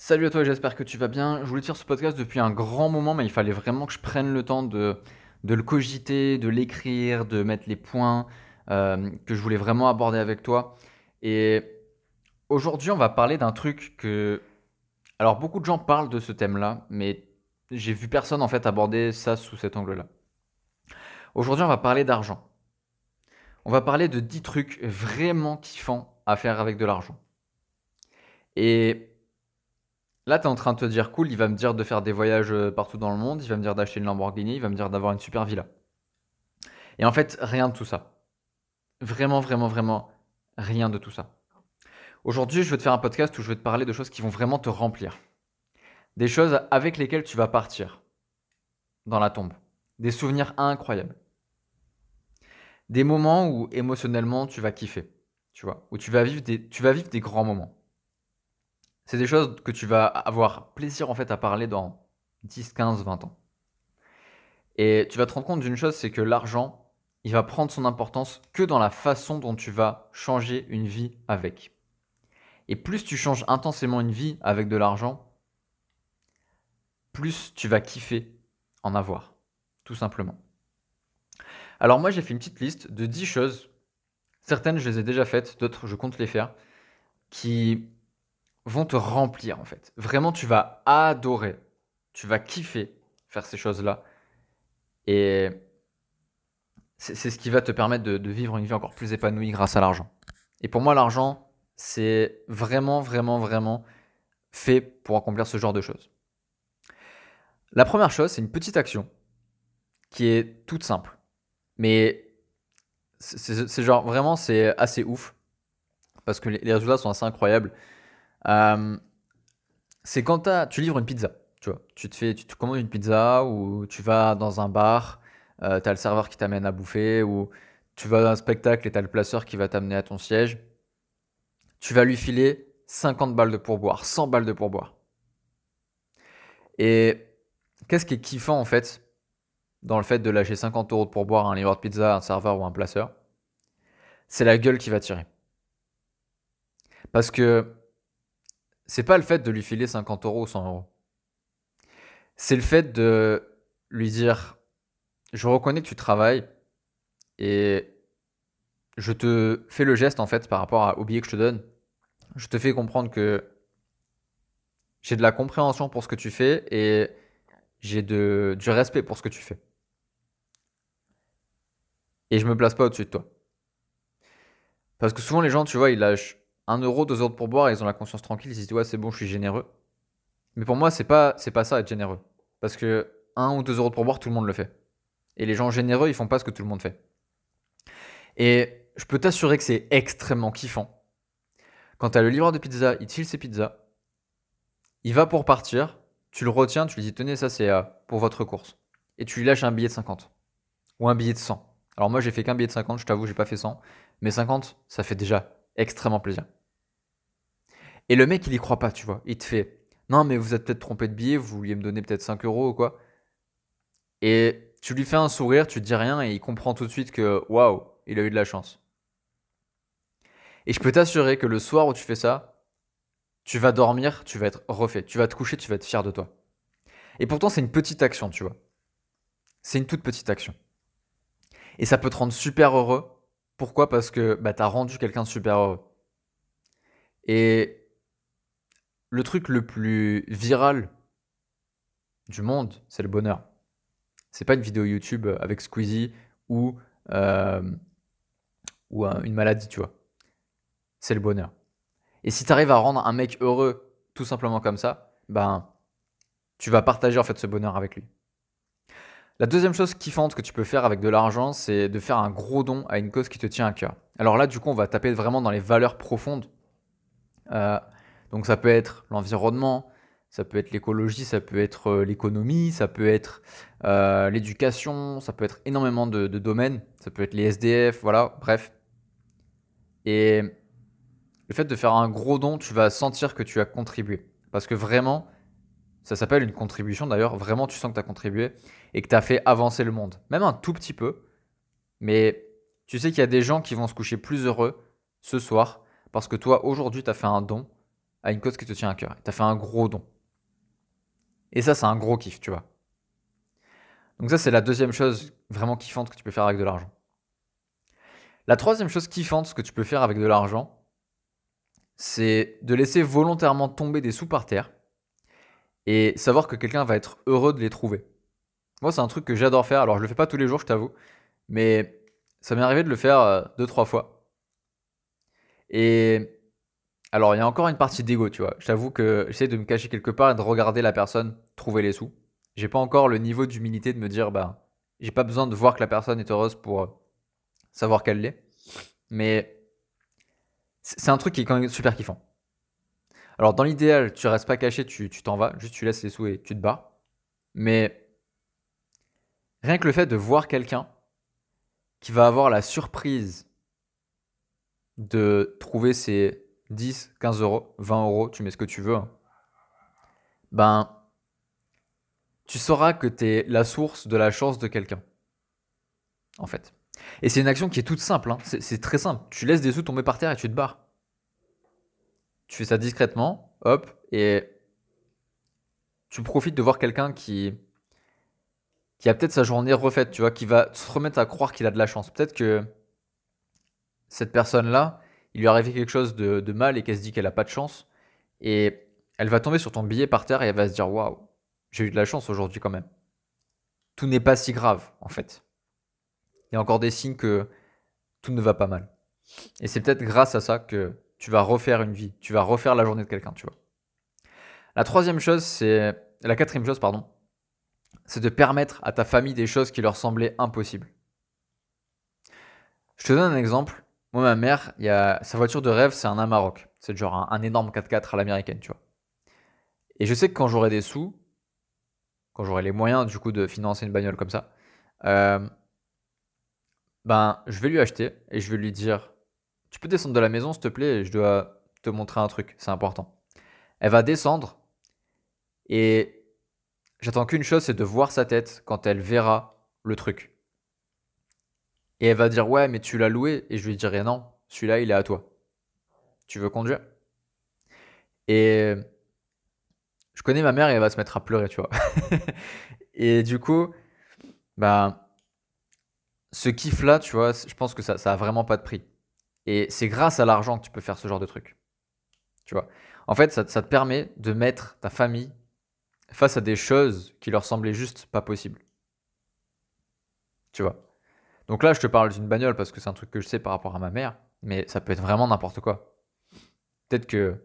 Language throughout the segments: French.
Salut à toi, j'espère que tu vas bien. Je voulais te ce podcast depuis un grand moment, mais il fallait vraiment que je prenne le temps de, de le cogiter, de l'écrire, de mettre les points euh, que je voulais vraiment aborder avec toi. Et aujourd'hui, on va parler d'un truc que... Alors, beaucoup de gens parlent de ce thème-là, mais j'ai vu personne en fait aborder ça sous cet angle-là. Aujourd'hui, on va parler d'argent. On va parler de 10 trucs vraiment kiffants à faire avec de l'argent. Et Là, tu es en train de te dire, cool, il va me dire de faire des voyages euh, partout dans le monde, il va me dire d'acheter une Lamborghini, il va me dire d'avoir une super villa. Et en fait, rien de tout ça. Vraiment, vraiment, vraiment, rien de tout ça. Aujourd'hui, je vais te faire un podcast où je vais te parler de choses qui vont vraiment te remplir. Des choses avec lesquelles tu vas partir dans la tombe. Des souvenirs incroyables. Des moments où émotionnellement tu vas kiffer. Tu vois, où tu vas vivre des, tu vas vivre des grands moments. C'est des choses que tu vas avoir plaisir en fait à parler dans 10, 15, 20 ans. Et tu vas te rendre compte d'une chose, c'est que l'argent, il va prendre son importance que dans la façon dont tu vas changer une vie avec. Et plus tu changes intensément une vie avec de l'argent, plus tu vas kiffer en avoir, tout simplement. Alors moi j'ai fait une petite liste de 10 choses, certaines je les ai déjà faites, d'autres je compte les faire, qui vont te remplir en fait. Vraiment, tu vas adorer, tu vas kiffer faire ces choses-là. Et c'est ce qui va te permettre de, vivre une vie encore plus épanouie grâce à l'argent. Et pour moi, l'argent, c'est vraiment, vraiment, vraiment fait pour accomplir ce genre de choses. La première chose, c'est une petite action qui est toute simple. Mais c'est genre vraiment, c'est assez ouf. Parce que les résultats sont assez incroyables. Euh, c'est quand tu livres une pizza. Tu vois, tu te fais, tu te commandes une pizza ou tu vas dans un bar, euh, tu as le serveur qui t'amène à bouffer ou tu vas dans un spectacle et tu as le placeur qui va t'amener à ton siège. Tu vas lui filer 50 balles de pourboire, 100 balles de pourboire. Et qu'est-ce qui est kiffant en fait dans le fait de lâcher 50 euros de pourboire à un livreur de pizza, un serveur ou un placeur? C'est la gueule qui va tirer. Parce que c'est pas le fait de lui filer 50 euros ou 100 euros. C'est le fait de lui dire Je reconnais que tu travailles et je te fais le geste en fait par rapport au billet que je te donne. Je te fais comprendre que j'ai de la compréhension pour ce que tu fais et j'ai du respect pour ce que tu fais. Et je me place pas au-dessus de toi. Parce que souvent les gens, tu vois, ils lâchent 1 euro, 2 euros pour boire, ils ont la conscience tranquille, ils se disent ouais c'est bon, je suis généreux. Mais pour moi, c'est pas, c'est pas ça être généreux. Parce que 1 ou 2 euros pour boire, tout le monde le fait. Et les gens généreux, ils font pas ce que tout le monde fait. Et je peux t'assurer que c'est extrêmement kiffant. Quand tu as le livreur de pizza, il te ses pizzas, il va pour partir, tu le retiens, tu lui dis tenez, ça c'est euh, pour votre course. Et tu lui lâches un billet de 50. Ou un billet de 100. Alors moi j'ai fait qu'un billet de 50, je t'avoue, j'ai pas fait 100. Mais 50, ça fait déjà extrêmement plaisir. Et le mec, il y croit pas, tu vois. Il te fait Non, mais vous êtes peut-être trompé de billet, vous vouliez me donner peut-être 5 euros ou quoi. Et tu lui fais un sourire, tu te dis rien et il comprend tout de suite que waouh, il a eu de la chance. Et je peux t'assurer que le soir où tu fais ça, tu vas dormir, tu vas être refait. Tu vas te coucher, tu vas être fier de toi. Et pourtant, c'est une petite action, tu vois. C'est une toute petite action. Et ça peut te rendre super heureux. Pourquoi? Parce que bah, tu as rendu quelqu'un super heureux. Et le truc le plus viral du monde, c'est le bonheur. C'est pas une vidéo YouTube avec Squeezie ou, euh, une maladie, tu vois. C'est le bonheur. Et si tu arrives à rendre un mec heureux tout simplement comme ça, ben tu vas partager en fait ce bonheur avec lui. La deuxième chose kiffante que tu peux faire avec de l'argent, c'est de faire un gros don à une cause qui te tient à cœur. Alors là, du coup, on va taper vraiment dans les valeurs profondes. Euh, donc ça peut être l'environnement, ça peut être l'écologie, ça peut être euh, l'économie, ça peut être euh, l'éducation, ça peut être énormément de, domaines, ça peut être les SDF, voilà, bref. Et le fait de faire un gros don, tu vas sentir que tu as contribué. Parce que vraiment, ça s'appelle une contribution d'ailleurs, vraiment tu sens que tu as contribué et que tu as fait avancer le monde. Même un tout petit peu, mais tu sais qu'il y a des gens qui vont se coucher plus heureux ce soir parce que toi aujourd'hui tu as fait un don à une cause qui te tient à cœur. Tu as fait un gros don. Et ça, c'est un gros kiff, tu vois. Donc ça, c'est la deuxième chose vraiment kiffante que tu peux faire avec de l'argent. La troisième chose kiffante que tu peux faire avec de l'argent, c'est de laisser volontairement tomber des sous par terre et savoir que quelqu'un va être heureux de les trouver. Moi, c'est un truc que j'adore faire. Alors, je le fais pas tous les jours, je t'avoue, mais ça m'est arrivé de le faire euh, deux, trois fois. Et alors, il y a encore une partie d'ego, tu vois. J'avoue que j'essaie de me cacher quelque part et de regarder la personne trouver les sous. J'ai pas encore le niveau d'humilité de me dire, bah, j'ai pas besoin de voir que la personne est heureuse pour euh, savoir qu'elle l'est. Mais c'est un truc qui est quand même super kiffant. Alors, dans l'idéal, tu restes pas caché, tu t'en vas, juste tu laisses les sous et tu te bats. Mais rien que le fait de voir quelqu'un qui va avoir la surprise de trouver ses 10, 15 euros, 20 euros, tu mets ce que tu veux, hein. ben, tu sauras que tu es la source de la chance de quelqu'un. En fait. Et c'est une action qui est toute simple, hein. c'est très simple. Tu laisses des sous tomber par terre et tu te barres. Tu fais ça discrètement, hop, et tu profites de voir quelqu'un qui, qui a peut-être sa journée refaite, tu vois, qui va se remettre à croire qu'il a de la chance. Peut-être que cette personne-là, il lui est arrivé quelque chose de, mal et qu'elle se dit qu'elle a pas de chance. Et elle va tomber sur ton billet par terre et elle va se dire Waouh, j'ai eu de la chance aujourd'hui quand même. Tout n'est pas si grave, en fait. Il y a encore des signes que tout ne va pas mal. Et c'est peut-être grâce à ça que tu vas refaire une vie, tu vas refaire la journée de quelqu'un, tu vois. La troisième chose, c'est. La quatrième chose, pardon, c'est de permettre à ta famille des choses qui leur semblaient impossibles. Je te donne un exemple. Moi, ma mère, y sa voiture de rêve, c'est un Amarok. C'est genre un, énorme 4x4 à l'américaine, tu vois. Et je sais que quand j'aurai des sous, quand j'aurai les moyens, du coup, de financer une bagnole comme ça, euh, ben, je vais lui acheter et je vais lui dire Tu peux descendre de la maison, s'il te plaît, je dois te montrer un truc, c'est important. Elle va descendre et j'attends qu'une chose, c'est de voir sa tête quand elle verra le truc. Et elle va dire ouais mais tu l'as loué et je lui dirai non, celui-là il est à toi. Tu veux conduire? Et je connais ma mère et elle va se mettre à pleurer, tu vois. et du coup, bah ce kiff là, tu vois, je pense que ça, ça a vraiment pas de prix. Et c'est grâce à l'argent que tu peux faire ce genre de truc. Tu vois? En fait, ça, ça te permet de mettre ta famille face à des choses qui leur semblaient juste pas possibles. Tu vois? Donc là, je te parle d'une bagnole parce que c'est un truc que je sais par rapport à ma mère, mais ça peut être vraiment n'importe quoi. Peut-être que,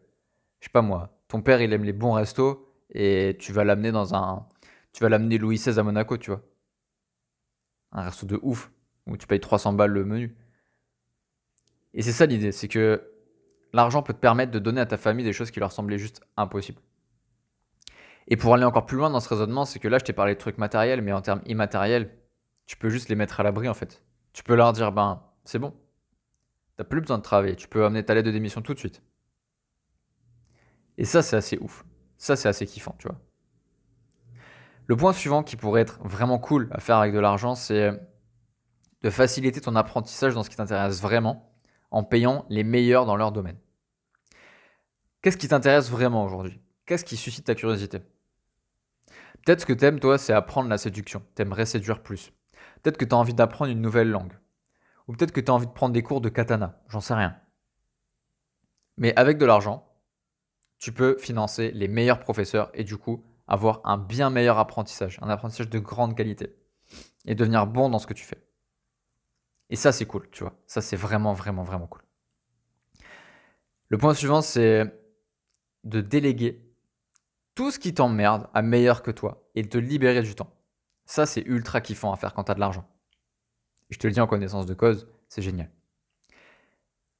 je sais pas moi, ton père il aime les bons restos et tu vas l'amener dans un. Tu vas l'amener Louis XVI à Monaco, tu vois. Un resto de ouf, où tu payes 300 balles le menu. Et c'est ça l'idée, c'est que l'argent peut te permettre de donner à ta famille des choses qui leur semblaient juste impossibles. Et pour aller encore plus loin dans ce raisonnement, c'est que là, je t'ai parlé de trucs matériels, mais en termes immatériels, tu peux juste les mettre à l'abri en fait. Tu peux leur dire, ben, c'est bon. T'as plus besoin de travailler. Tu peux amener ta lettre de démission tout de suite. Et ça, c'est assez ouf. Ça, c'est assez kiffant, tu vois. Le point suivant qui pourrait être vraiment cool à faire avec de l'argent, c'est de faciliter ton apprentissage dans ce qui t'intéresse vraiment en payant les meilleurs dans leur domaine. Qu'est-ce qui t'intéresse vraiment aujourd'hui? Qu'est-ce qui suscite ta curiosité? Peut-être ce que t'aimes, toi, c'est apprendre la séduction. T'aimerais séduire plus. Peut-être que tu as envie d'apprendre une nouvelle langue. Ou peut-être que tu as envie de prendre des cours de katana. J'en sais rien. Mais avec de l'argent, tu peux financer les meilleurs professeurs et du coup avoir un bien meilleur apprentissage, un apprentissage de grande qualité et devenir bon dans ce que tu fais. Et ça, c'est cool, tu vois. Ça, c'est vraiment, vraiment, vraiment cool. Le point suivant, c'est de déléguer tout ce qui t'emmerde à meilleur que toi et de te libérer du temps. Ça, c'est ultra kiffant à faire quand tu as de l'argent. je te le dis en connaissance de cause, c'est génial.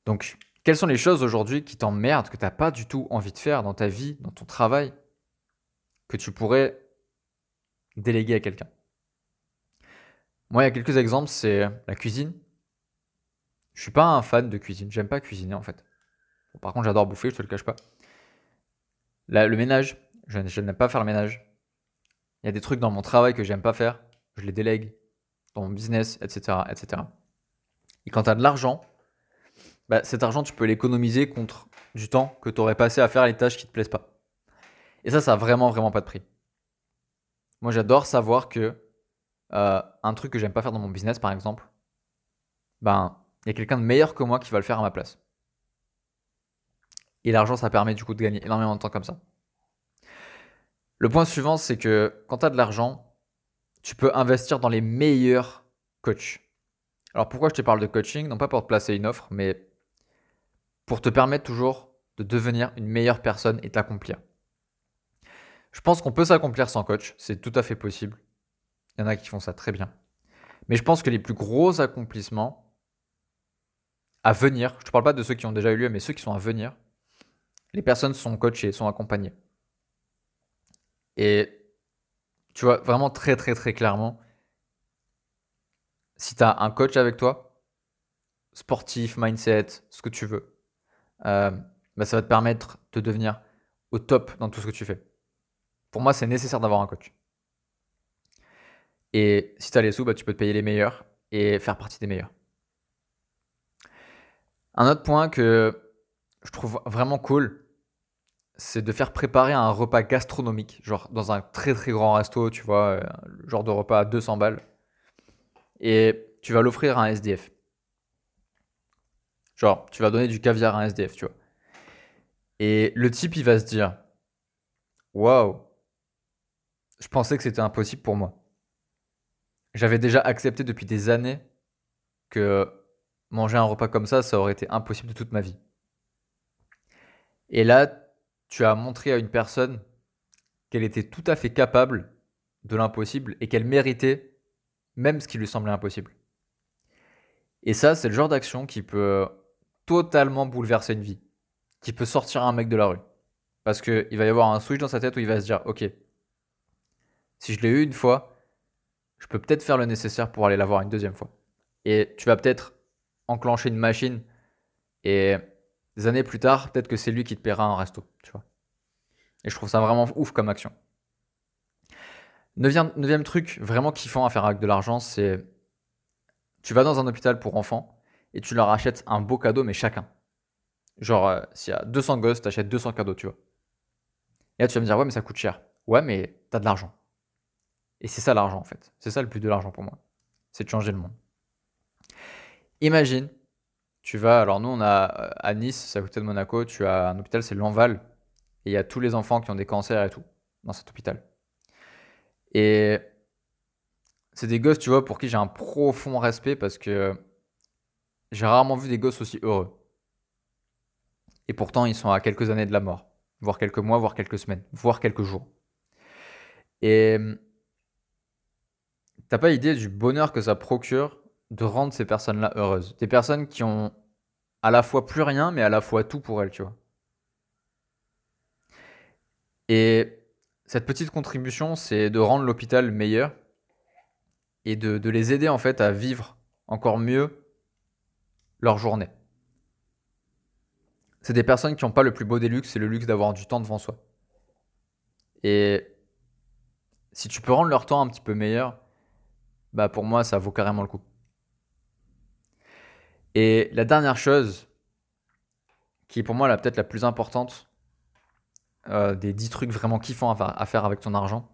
Donc, quelles sont les choses aujourd'hui qui t'emmerdent, que tu n'as pas du tout envie de faire dans ta vie, dans ton travail, que tu pourrais déléguer à quelqu'un? Moi, il y a quelques exemples, c'est la cuisine. Je suis pas un fan de cuisine, j'aime pas cuisiner en fait. par contre, j'adore bouffer, je te le cache pas. le ménage, je n'aime pas faire le ménage. Il y a des trucs dans mon travail que j'aime pas faire, je les délègue dans mon business, etc. etc. Et quand tu as de l'argent, bah, cet argent, tu peux l'économiser contre du temps que tu aurais passé à faire les tâches qui te plaisent pas. Et ça, ça a vraiment, vraiment pas de prix. Moi, j'adore savoir que euh, un truc que j'aime pas faire dans mon business, par exemple, ben, il y a quelqu'un de meilleur que moi qui va le faire à ma place. Et l'argent, ça permet du coup de gagner énormément de temps comme ça. Le point suivant, c'est que quand tu as de l'argent, tu peux investir dans les meilleurs coachs. Alors pourquoi je te parle de coaching? Non pas pour te placer une offre, mais pour te permettre toujours de devenir une meilleure personne et t'accomplir. Je pense qu'on peut s'accomplir sans coach, c'est tout à fait possible. Il y en a qui font ça très bien. Mais je pense que les plus gros accomplissements à venir, je ne parle pas de ceux qui ont déjà eu lieu, mais ceux qui sont à venir, les personnes sont coachées, sont accompagnées. Et tu vois, vraiment très très très clairement, si tu as un coach avec toi, sportif, mindset, ce que tu veux, euh, bah, ça va te permettre de devenir au top dans tout ce que tu fais. Pour moi, c'est nécessaire d'avoir un coach. Et si tu as les sous, bah, tu peux te payer les meilleurs et faire partie des meilleurs. Un autre point que je trouve vraiment cool, c'est de faire préparer un repas gastronomique, genre dans un très très grand resto, tu vois, euh, genre de repas à 200 balles. Et tu vas l'offrir à un SDF. Genre, tu vas donner du caviar à un SDF, tu vois. Et le type, il va se dire Waouh, je pensais que c'était impossible pour moi. J'avais déjà accepté depuis des années que manger un repas comme ça, ça aurait été impossible de toute ma vie. Et là, tu as montré à une personne qu'elle était tout à fait capable de l'impossible et qu'elle méritait même ce qui lui semblait impossible. Et ça, c'est le genre d'action qui peut totalement bouleverser une vie, qui peut sortir un mec de la rue. Parce qu'il va y avoir un switch dans sa tête où il va se dire, ok, si je l'ai eu une fois, je peux peut-être faire le nécessaire pour aller l'avoir une deuxième fois. Et tu vas peut-être enclencher une machine et des années plus tard, peut-être que c'est lui qui te paiera un resto, tu vois. Et je trouve ça vraiment ouf comme action. Neuvième, truc vraiment kiffant à faire avec de l'argent, c'est tu vas dans un hôpital pour enfants et tu leur achètes un beau cadeau, mais chacun. Genre, euh, s'il y a 200 gosses, tu achètes 200 cadeaux, tu vois. Et là, tu vas me dire, ouais, mais ça coûte cher. Ouais, mais tu as de l'argent. Et c'est ça l'argent, en fait. C'est ça le plus de l'argent pour moi. C'est de changer le monde. Imagine, tu vas, alors nous on a à Nice, c'est à côté de Monaco, tu as un hôpital, c'est l'Enval, et il y a tous les enfants qui ont des cancers et tout, dans cet hôpital. Et c'est des gosses, tu vois, pour qui j'ai un profond respect parce que j'ai rarement vu des gosses aussi heureux. Et pourtant, ils sont à quelques années de la mort, voire quelques mois, voire quelques semaines, voire quelques jours. Et t'as pas idée du bonheur que ça procure de rendre ces personnes-là heureuses. Des personnes qui ont à la fois plus rien, mais à la fois tout pour elles, tu vois. Et cette petite contribution, c'est de rendre l'hôpital meilleur et de, les aider en fait à vivre encore mieux leur journée. C'est des personnes qui n'ont pas le plus beau des luxes, c'est le luxe d'avoir du temps devant soi. Et si tu peux rendre leur temps un petit peu meilleur, bah pour moi ça vaut carrément le coup. Et la dernière chose, qui est pour moi peut-être la plus importante, euh, des 10 trucs vraiment kiffants à, faire avec ton argent,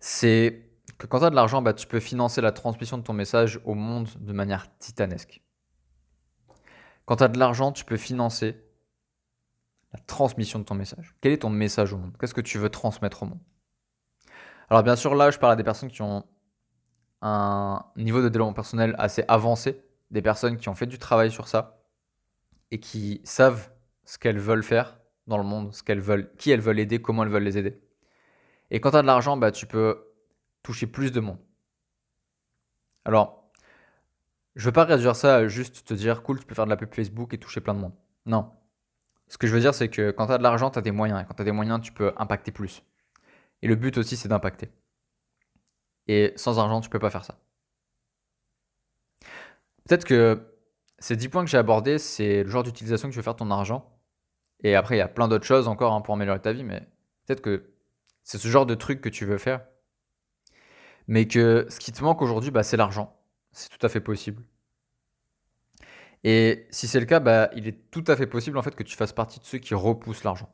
c'est que quand tu as de l'argent, bah, tu peux financer la transmission de ton message au monde de manière titanesque. Quand tu as de l'argent, tu peux financer la transmission de ton message. Quel est ton message au monde? Qu'est-ce que tu veux transmettre au monde? Alors bien sûr, là, je parle à des personnes qui ont un niveau de développement personnel assez avancé, des personnes qui ont fait du travail sur ça et qui savent ce qu'elles veulent faire dans le monde, ce qu'elles veulent, qui elles veulent aider, comment elles veulent les aider. Et quand tu as de l'argent, bah, tu peux toucher plus de monde. Alors, je veux pas réduire ça à juste te dire cool, tu peux faire de la pub Facebook et toucher plein de monde. Non. Ce que je veux dire, c'est que quand tu as de l'argent, tu as des moyens. Et quand tu as des moyens, tu peux impacter plus. Et le but aussi, c'est d'impacter. Et sans argent, tu peux pas faire ça. Peut-être que ces 10 points que j'ai abordés, c'est le genre d'utilisation que tu veux faire ton argent. Et après, il y a plein d'autres choses encore hein, pour améliorer ta vie, mais peut-être que c'est ce genre de truc que tu veux faire. Mais que ce qui te manque aujourd'hui, bah, c'est l'argent. C'est tout à fait possible. Et si c'est le cas, bah, il est tout à fait possible en fait que tu fasses partie de ceux qui repoussent l'argent.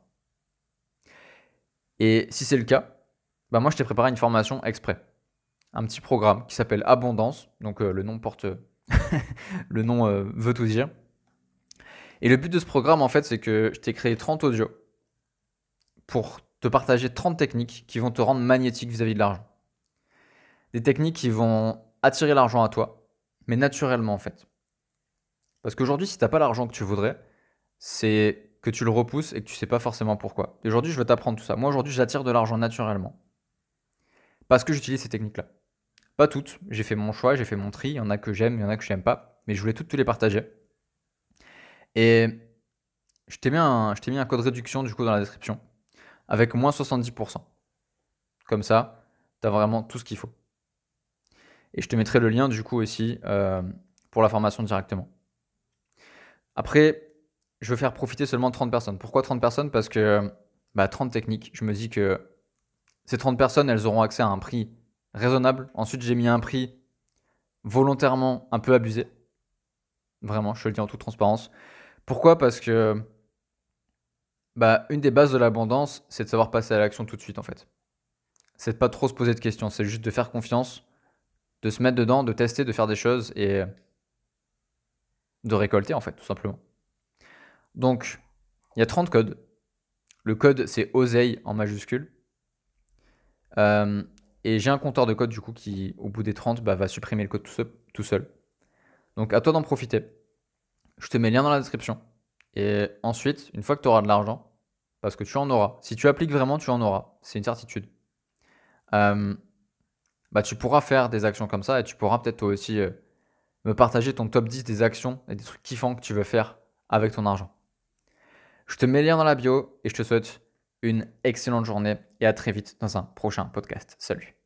Et si c'est le cas, bah moi je t'ai préparé une formation exprès. Un petit programme qui s'appelle Abondance. Donc euh, le nom porte. le nom euh, veut tout dire. Et le but de ce programme en fait, c'est que je t'ai créé 30 audios pour te partager 30 techniques qui vont te rendre magnétique vis-à-vis de l'argent. Des techniques qui vont attirer l'argent à toi, mais naturellement en fait. Parce qu'aujourd'hui, si tu n'as pas l'argent que tu voudrais, c'est que tu le repousses et que tu sais pas forcément pourquoi. Et aujourd'hui, je vais t'apprendre tout ça. Moi, aujourd'hui, j'attire de l'argent naturellement. Parce que j'utilise ces techniques-là. Pas toutes. J'ai fait mon choix, j'ai fait mon tri. Il y en a que j'aime, il y en a que je n'aime pas. Mais je voulais toutes te les partager. Et je t'ai mis, un, code réduction du coup dans la description. Avec moins 70%. Comme ça, tu as vraiment tout ce qu'il faut. Et je te mettrai le lien du coup aussi euh, pour la formation directement. Après, je veux faire profiter seulement 30 personnes. Pourquoi 30 personnes? Parce que bah, 30 techniques, je me dis que ces 30 personnes, elles auront accès à un prix raisonnable. Ensuite, j'ai mis un prix volontairement un peu abusé. Vraiment, je te le dis en toute transparence. Pourquoi? Parce que bah, une des bases de l'abondance, c'est de savoir passer à l'action tout de suite en fait. C'est de pas trop se poser de questions, c'est juste de faire confiance, de se mettre dedans, de tester, de faire des choses et de récolter en fait, tout simplement. Donc, il y a 30 codes. Le code, c'est oseille en majuscule. Euh, et j'ai un compteur de code, du coup, qui, au bout des 30, bah, va supprimer le code tout seul, Donc, à toi d'en profiter. Je te mets le lien dans la description. Et ensuite, une fois que tu auras de l'argent, parce que tu en auras, si tu appliques vraiment, tu en auras. C'est une certitude. Euh, bah, tu pourras faire des actions comme ça et tu pourras peut-être toi aussi euh, me partager ton top 10 des actions et des trucs kiffants que tu veux faire avec ton argent. Je te mets le lien dans la bio et je te souhaite une excellente journée et à très vite dans un prochain podcast. Salut